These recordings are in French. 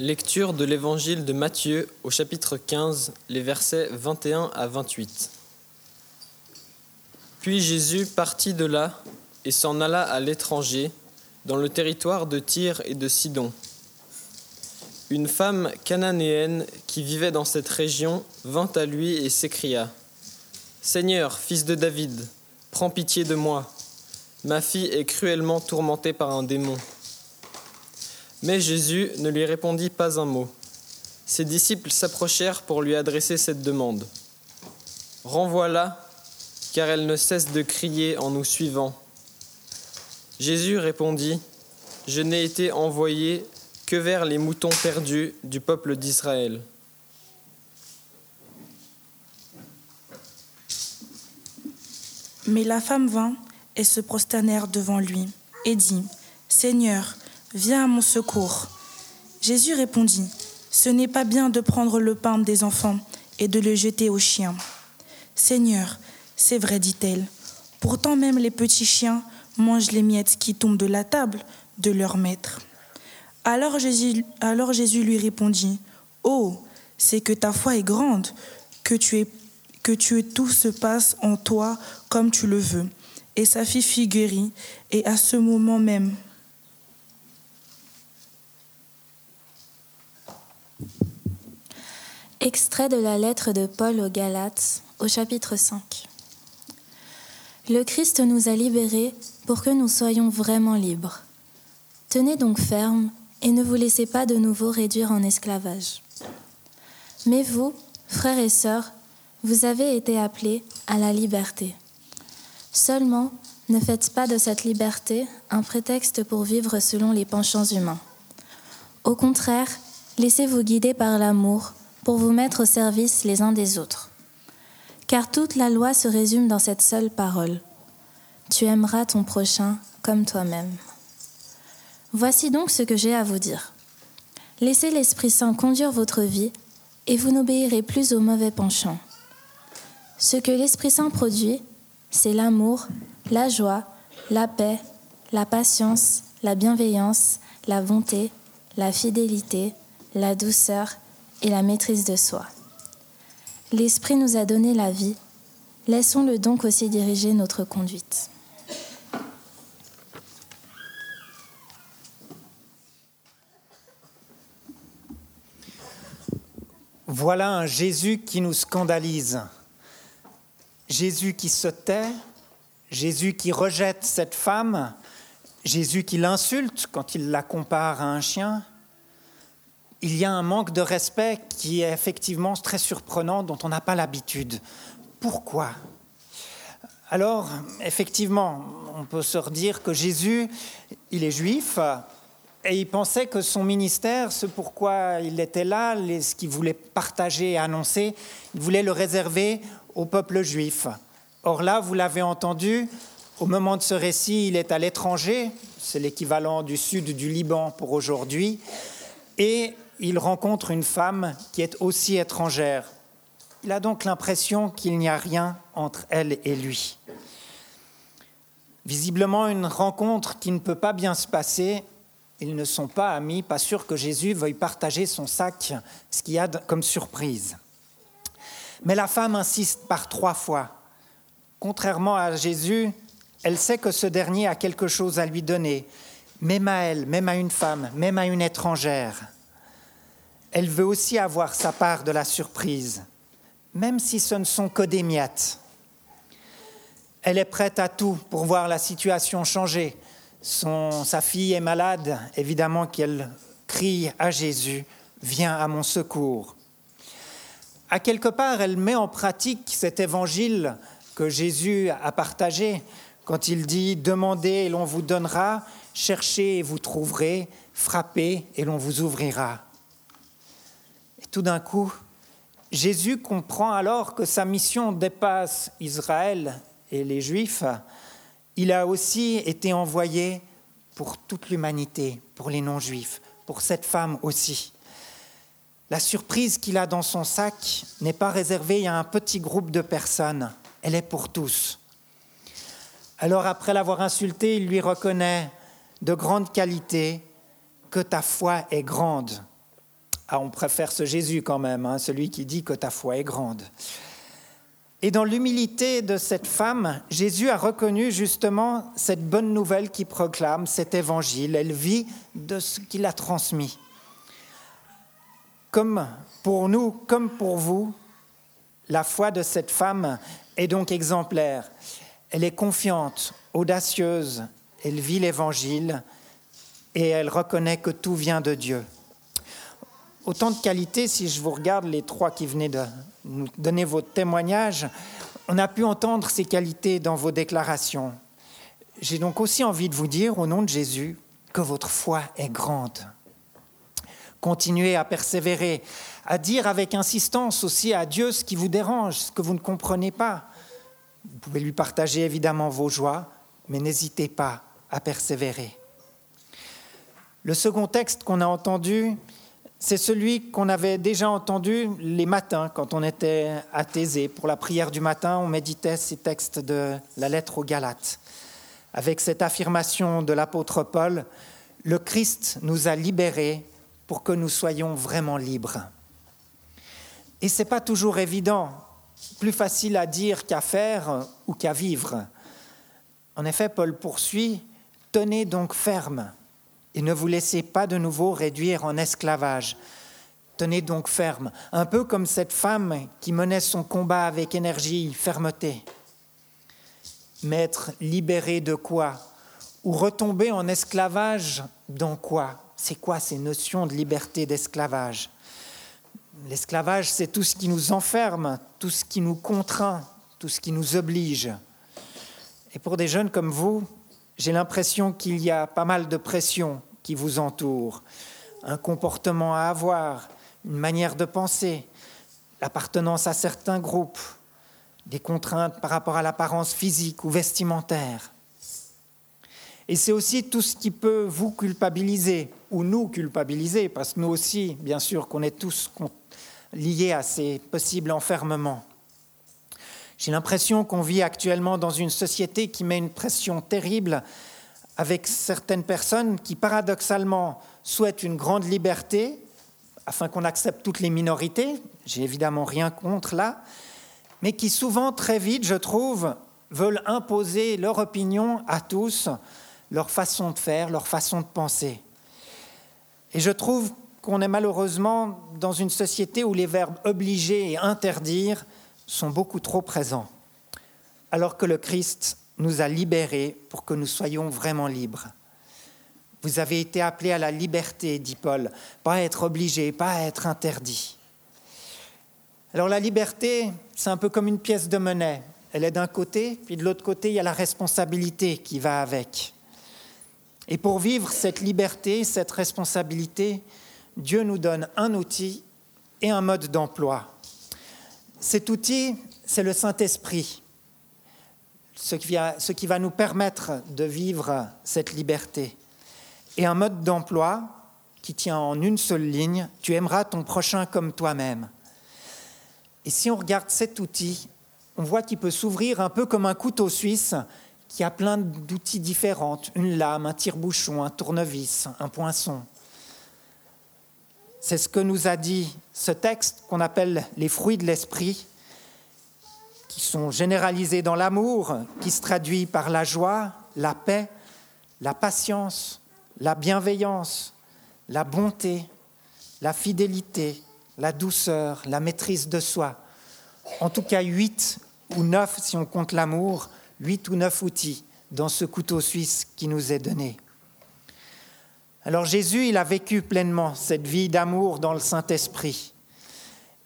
Lecture de l'évangile de Matthieu au chapitre 15, les versets 21 à 28. Puis Jésus partit de là et s'en alla à l'étranger, dans le territoire de Tyr et de Sidon. Une femme cananéenne qui vivait dans cette région vint à lui et s'écria Seigneur, fils de David, prends pitié de moi. Ma fille est cruellement tourmentée par un démon. Mais Jésus ne lui répondit pas un mot. Ses disciples s'approchèrent pour lui adresser cette demande. Renvoie-la, car elle ne cesse de crier en nous suivant. Jésus répondit, Je n'ai été envoyé que vers les moutons perdus du peuple d'Israël. Mais la femme vint et se prosternèrent devant lui et dit, Seigneur, Viens à mon secours. Jésus répondit, Ce n'est pas bien de prendre le pain des enfants et de le jeter aux chiens. Seigneur, c'est vrai, dit-elle. Pourtant même les petits chiens mangent les miettes qui tombent de la table de leur maître. Alors Jésus, lui répondit, Oh, c'est que ta foi est grande, que tu es que tu es, tout se passe en toi comme tu le veux. Et sa fille fut guérie, et à ce moment même, Extrait de la lettre de Paul aux Galates au chapitre 5. Le Christ nous a libérés pour que nous soyons vraiment libres. Tenez donc ferme et ne vous laissez pas de nouveau réduire en esclavage. Mais vous, frères et sœurs, vous avez été appelés à la liberté. Seulement, ne faites pas de cette liberté un prétexte pour vivre selon les penchants humains. Au contraire, laissez-vous guider par l'amour pour vous mettre au service les uns des autres. Car toute la loi se résume dans cette seule parole. Tu aimeras ton prochain comme toi-même. Voici donc ce que j'ai à vous dire. Laissez l'Esprit Saint conduire votre vie et vous n'obéirez plus aux mauvais penchants. Ce que l'Esprit Saint produit, c'est l'amour, la joie, la paix, la patience, la bienveillance, la bonté, la fidélité, la douceur et la maîtrise de soi. L'Esprit nous a donné la vie, laissons-le donc aussi diriger notre conduite. Voilà un Jésus qui nous scandalise. Jésus qui se tait, Jésus qui rejette cette femme, Jésus qui l'insulte quand il la compare à un chien, il y a un manque de respect qui est effectivement très surprenant, dont on n'a pas l'habitude. Pourquoi? Alors, effectivement, on peut se redire que Jésus, il est juif, et il pensait que son ministère, ce pourquoi il était là, ce qu'il voulait partager et annoncer, il voulait le réserver au peuple juif. Or là, vous l'avez entendu, au moment de ce récit, il est à l'étranger, c'est l'équivalent du sud du Liban pour aujourd'hui, et il rencontre une femme qui est aussi étrangère. Il a donc l'impression qu'il n'y a rien entre elle et lui. Visiblement une rencontre qui ne peut pas bien se passer. Ils ne sont pas amis, pas sûr que Jésus veuille partager son sac, ce qu'il y a comme surprise. Mais la femme insiste par trois fois. Contrairement à Jésus, elle sait que ce dernier a quelque chose à lui donner, même à elle, même à une femme, même à une étrangère elle veut aussi avoir sa part de la surprise, même si ce ne sont que des miettes. Elle est prête à tout pour voir la situation changer. sa fille est malade, évidemment qu'elle crie à Jésus, viens à mon secours. À quelque part, elle met en pratique cet évangile que Jésus a partagé quand il dit Demandez et l'on vous donnera, cherchez et vous trouverez, frappez et l'on vous ouvrira tout d'un coup, Jésus comprend alors que sa mission dépasse Israël et les Juifs. Il a aussi été envoyé pour toute l'humanité, pour les non-juifs, pour cette femme aussi. La surprise qu'il a dans son sac n'est pas réservée à un petit groupe de personnes, elle est pour tous. Alors après l'avoir insulté, il lui reconnaît de grandes qualités, que ta foi est grande. Ah, on préfère ce Jésus quand même, hein, celui qui dit que ta foi est grande. Et dans l'humilité de cette femme, Jésus a reconnu justement cette bonne nouvelle qui proclame, cet évangile. Elle vit de ce qu'il a transmis. Comme pour nous, comme pour vous, la foi de cette femme est donc exemplaire. Elle est confiante, audacieuse, elle vit l'évangile et elle reconnaît que tout vient de Dieu. Autant de qualités, si je vous regarde les trois qui venaient de nous donner votre témoignage, on a pu entendre ces qualités dans vos déclarations. J'ai donc aussi envie de vous dire, au nom de Jésus, que votre foi est grande. Continuez à persévérer, à dire avec insistance aussi à Dieu ce qui vous dérange, ce que vous ne comprenez pas. Vous pouvez lui partager évidemment vos joies, mais n'hésitez pas à persévérer. Le second texte qu'on a entendu, c'est celui qu'on avait déjà entendu les matins quand on était à Thésée. Pour la prière du matin, on méditait ces textes de la lettre aux Galates. Avec cette affirmation de l'apôtre Paul, le Christ nous a libérés pour que nous soyons vraiment libres. Et ce n'est pas toujours évident, plus facile à dire qu'à faire ou qu'à vivre. En effet, Paul poursuit, Tenez donc ferme et ne vous laissez pas de nouveau réduire en esclavage. Tenez donc ferme, un peu comme cette femme qui menait son combat avec énergie, fermeté. Mais être libéré de quoi? Ou retomber en esclavage dans quoi? C'est quoi ces notions de liberté d'esclavage? L'esclavage, c'est tout ce qui nous enferme, tout ce qui nous contraint, tout ce qui nous oblige. Et pour des jeunes comme vous, j'ai l'impression qu'il y a pas mal de pression qui vous entoure, un comportement à avoir, une manière de penser, l'appartenance à certains groupes, des contraintes par rapport à l'apparence physique ou vestimentaire. Et c'est aussi tout ce qui peut vous culpabiliser ou nous culpabiliser, parce que nous aussi, bien sûr, qu'on est tous liés à ces possibles enfermements. J'ai l'impression qu'on vit actuellement dans une société qui met une pression terrible avec certaines personnes qui, paradoxalement, souhaitent une grande liberté afin qu'on accepte toutes les minorités. J'ai évidemment rien contre là, mais qui souvent, très vite, je trouve, veulent imposer leur opinion à tous, leur façon de faire, leur façon de penser. Et je trouve qu'on est malheureusement dans une société où les verbes obliger et interdire sont beaucoup trop présents, alors que le Christ nous a libérés pour que nous soyons vraiment libres. Vous avez été appelés à la liberté, dit Paul, pas à être obligés, pas à être interdits. Alors la liberté, c'est un peu comme une pièce de monnaie. Elle est d'un côté, puis de l'autre côté, il y a la responsabilité qui va avec. Et pour vivre cette liberté, cette responsabilité, Dieu nous donne un outil et un mode d'emploi. Cet outil, c'est le Saint-Esprit ce qui, va, nous permettre de vivre cette liberté. Et un mode d'emploi qui tient en une seule ligne, tu aimeras ton prochain comme toi-même. Et si on regarde cet outil, on voit qu'il peut s'ouvrir un peu comme un couteau suisse qui a plein d'outils différents, une lame, un tire-bouchon, un tournevis, un poinçon. C'est ce que nous a dit ce texte qu'on appelle les fruits de l'esprit, qui sont généralisés dans l'amour, qui se traduit par la joie, la paix, la patience, la bienveillance, la bonté, la fidélité, la douceur, la maîtrise de soi. En tout cas, huit ou neuf, si on compte l'amour, huit ou neuf outils dans ce couteau suisse qui nous est donné. Alors Jésus, il a vécu pleinement cette vie d'amour dans le Saint-Esprit.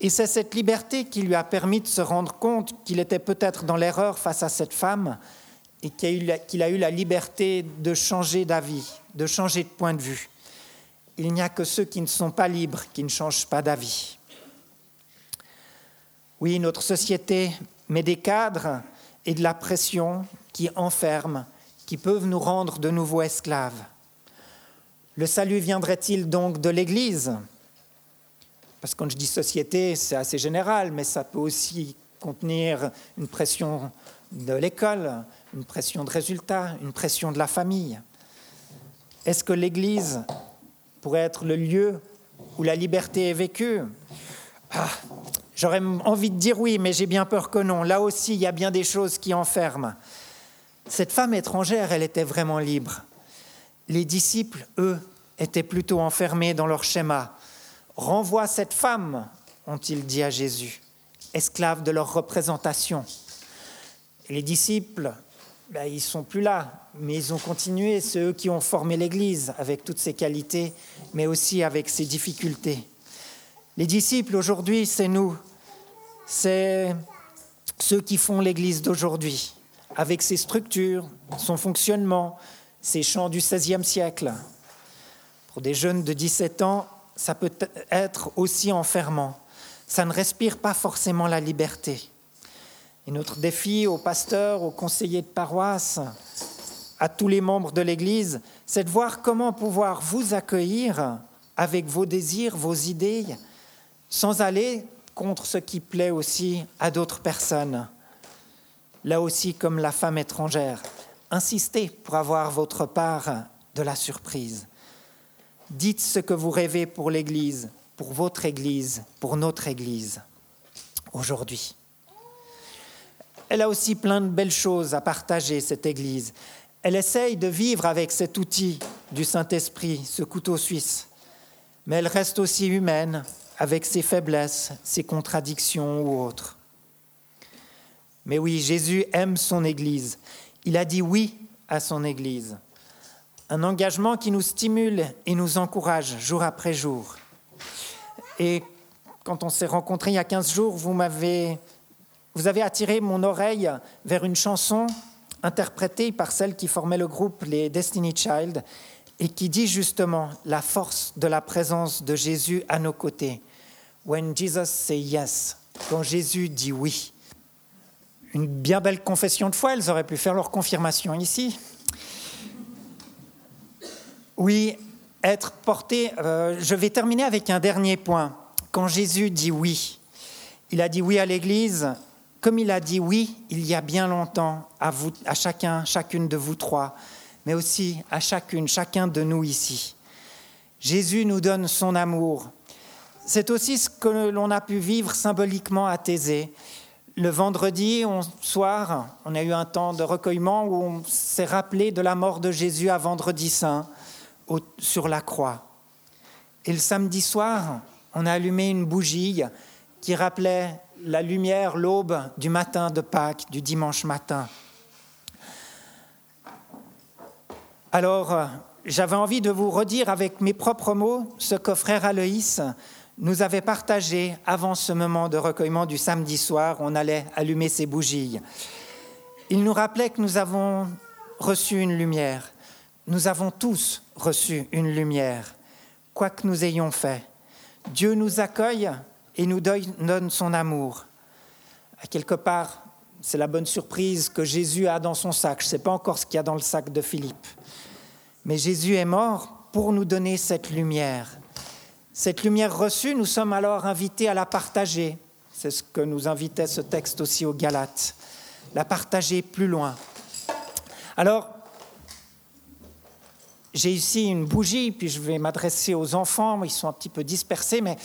Et c'est cette liberté qui lui a permis de se rendre compte qu'il était peut-être dans l'erreur face à cette femme et qu'il a eu la liberté de changer d'avis, de changer de point de vue. Il n'y a que ceux qui ne sont pas libres qui ne changent pas d'avis. Oui, notre société met des cadres et de la pression qui enferment, qui peuvent nous rendre de nouveau esclaves. Le salut viendrait-il donc de l'Église? Parce que quand je dis société, c'est assez général, mais ça peut aussi contenir une pression de l'école, une pression de résultats, une pression de la famille. Est-ce que l'Église pourrait être le lieu où la liberté est vécue? Ah, J'aurais envie de dire oui, mais j'ai bien peur que non. Là aussi, il y a bien des choses qui enferment. Cette femme étrangère, elle était vraiment libre. Les disciples, eux, étaient plutôt enfermés dans leur schéma. Renvoie cette femme, ont-ils dit à Jésus, esclave de leur représentation. les disciples, ben, ils sont plus là, mais ils ont continué, c'est eux qui ont formé l'Église avec toutes ses qualités, mais aussi avec ses difficultés. Les disciples aujourd'hui, c'est nous, c'est ceux qui font l'Église d'aujourd'hui, avec ses structures, son fonctionnement, ses chants du XVIe siècle. Pour des jeunes de 17 ans, ça peut être aussi enfermant. Ça ne respire pas forcément la liberté. Et notre défi aux pasteurs, aux conseillers de paroisse, à tous les membres de l'Église, c'est de voir comment pouvoir vous accueillir avec vos désirs, vos idées, sans aller contre ce qui plaît aussi à d'autres personnes. Là aussi, comme la femme étrangère, insistez pour avoir votre part de la surprise. Dites ce que vous rêvez pour l'Église, pour votre Église, pour notre Église, aujourd'hui. Elle a aussi plein de belles choses à partager, cette Église. Elle essaye de vivre avec cet outil du Saint-Esprit, ce couteau suisse. Mais elle reste aussi humaine, avec ses faiblesses, ses contradictions ou autres. Mais oui, Jésus aime son Église. Il a dit oui à son Église. Un engagement qui nous stimule et nous encourage jour après jour. Et quand on s'est rencontrés il y a 15 jours, vous m'avez vous avez attiré mon oreille vers une chanson interprétée par celle qui formait le groupe les Destiny Child et qui dit justement la force de la présence de Jésus à nos côtés. When Jesus say yes, quand Jésus dit oui. Une bien belle confession de foi, elles auraient pu faire leur confirmation ici. Oui, être porté. Euh, je vais terminer avec un dernier point. Quand Jésus dit oui, il a dit oui à l'Église, comme il a dit oui il y a bien longtemps à, à chacun, chacune de vous trois, mais aussi à chacune, chacun de nous ici. Jésus nous donne son amour, c'est aussi ce que l'on a pu vivre symboliquement à Thésée. Le vendredi soir, on a eu un temps de recueillement où on s'est rappelé de la mort de Jésus à vendredi saint sur la croix. Et le samedi soir, on a allumé une bougie qui rappelait la lumière, l'aube du matin de Pâques, du dimanche matin. Alors, j'avais envie de vous redire avec mes propres mots ce que frère Aloïs nous avait partagé avant ce moment de recueillement du samedi soir, on allait allumer ses bougies. Il nous rappelait que nous avons reçu une lumière. Nous avons tous reçu une lumière, quoi que nous ayons fait. Dieu nous accueille et nous donne son amour. À quelque part, c'est la bonne surprise que Jésus a dans son sac. Je ne sais pas encore ce qu'il y a dans le sac de Philippe. Mais Jésus est mort pour nous donner cette lumière. Cette lumière reçue, nous sommes alors invités à la partager. C'est ce que nous invitait ce texte aussi aux Galates. La partager plus loin. Alors, j'ai ici une bougie, puis je vais m'adresser aux enfants, ils sont un petit peu dispersés, mais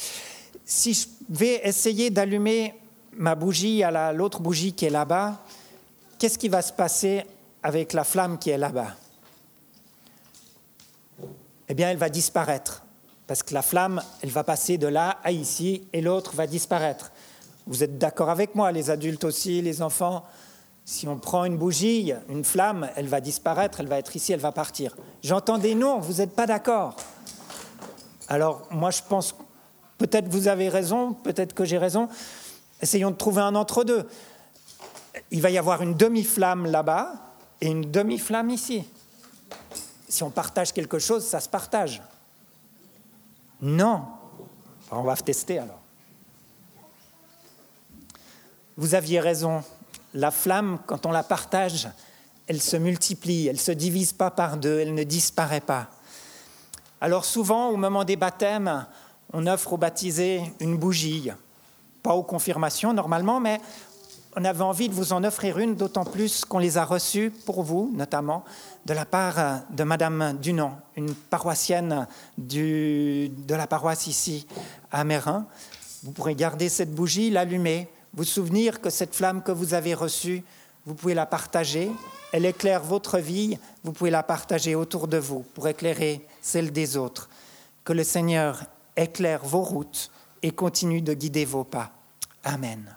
si je vais essayer d'allumer ma bougie à l'autre bougie qui est là-bas, qu'est-ce qui va se passer avec la flamme qui est là-bas? Eh bien, elle va disparaître. Parce que la flamme, elle va passer de là à ici et l'autre va disparaître. Vous êtes d'accord avec moi, les adultes aussi, les enfants? Si on prend une bougie, une flamme, elle va disparaître, elle va être ici, elle va partir. J'entends des noms, vous n'êtes pas d'accord. Alors moi je pense, peut-être vous avez raison, peut-être que j'ai raison. Essayons de trouver un entre-deux. Il va y avoir une demi-flamme là-bas et une demi-flamme ici. Si on partage quelque chose, ça se partage. Non. On va tester alors. Vous aviez raison, la flamme, quand on la partage, elle se multiplie, elle ne se divise pas par deux, elle ne disparaît pas. Alors souvent, au moment des baptêmes, on offre aux baptisés une bougie, pas aux confirmations normalement, mais on avait envie de vous en offrir une, d'autant plus qu'on les a reçues pour vous, notamment, de la part de Madame Dunant, une paroissienne de la paroisse ici à Mérin. Vous pourrez garder cette bougie, l'allumer, vous souvenir que cette flamme que vous avez reçue, vous pouvez la partager. Elle éclaire votre vie, vous pouvez la partager autour de vous pour éclairer celle des autres. Que le Seigneur éclaire vos routes et continue de guider vos pas. Amen.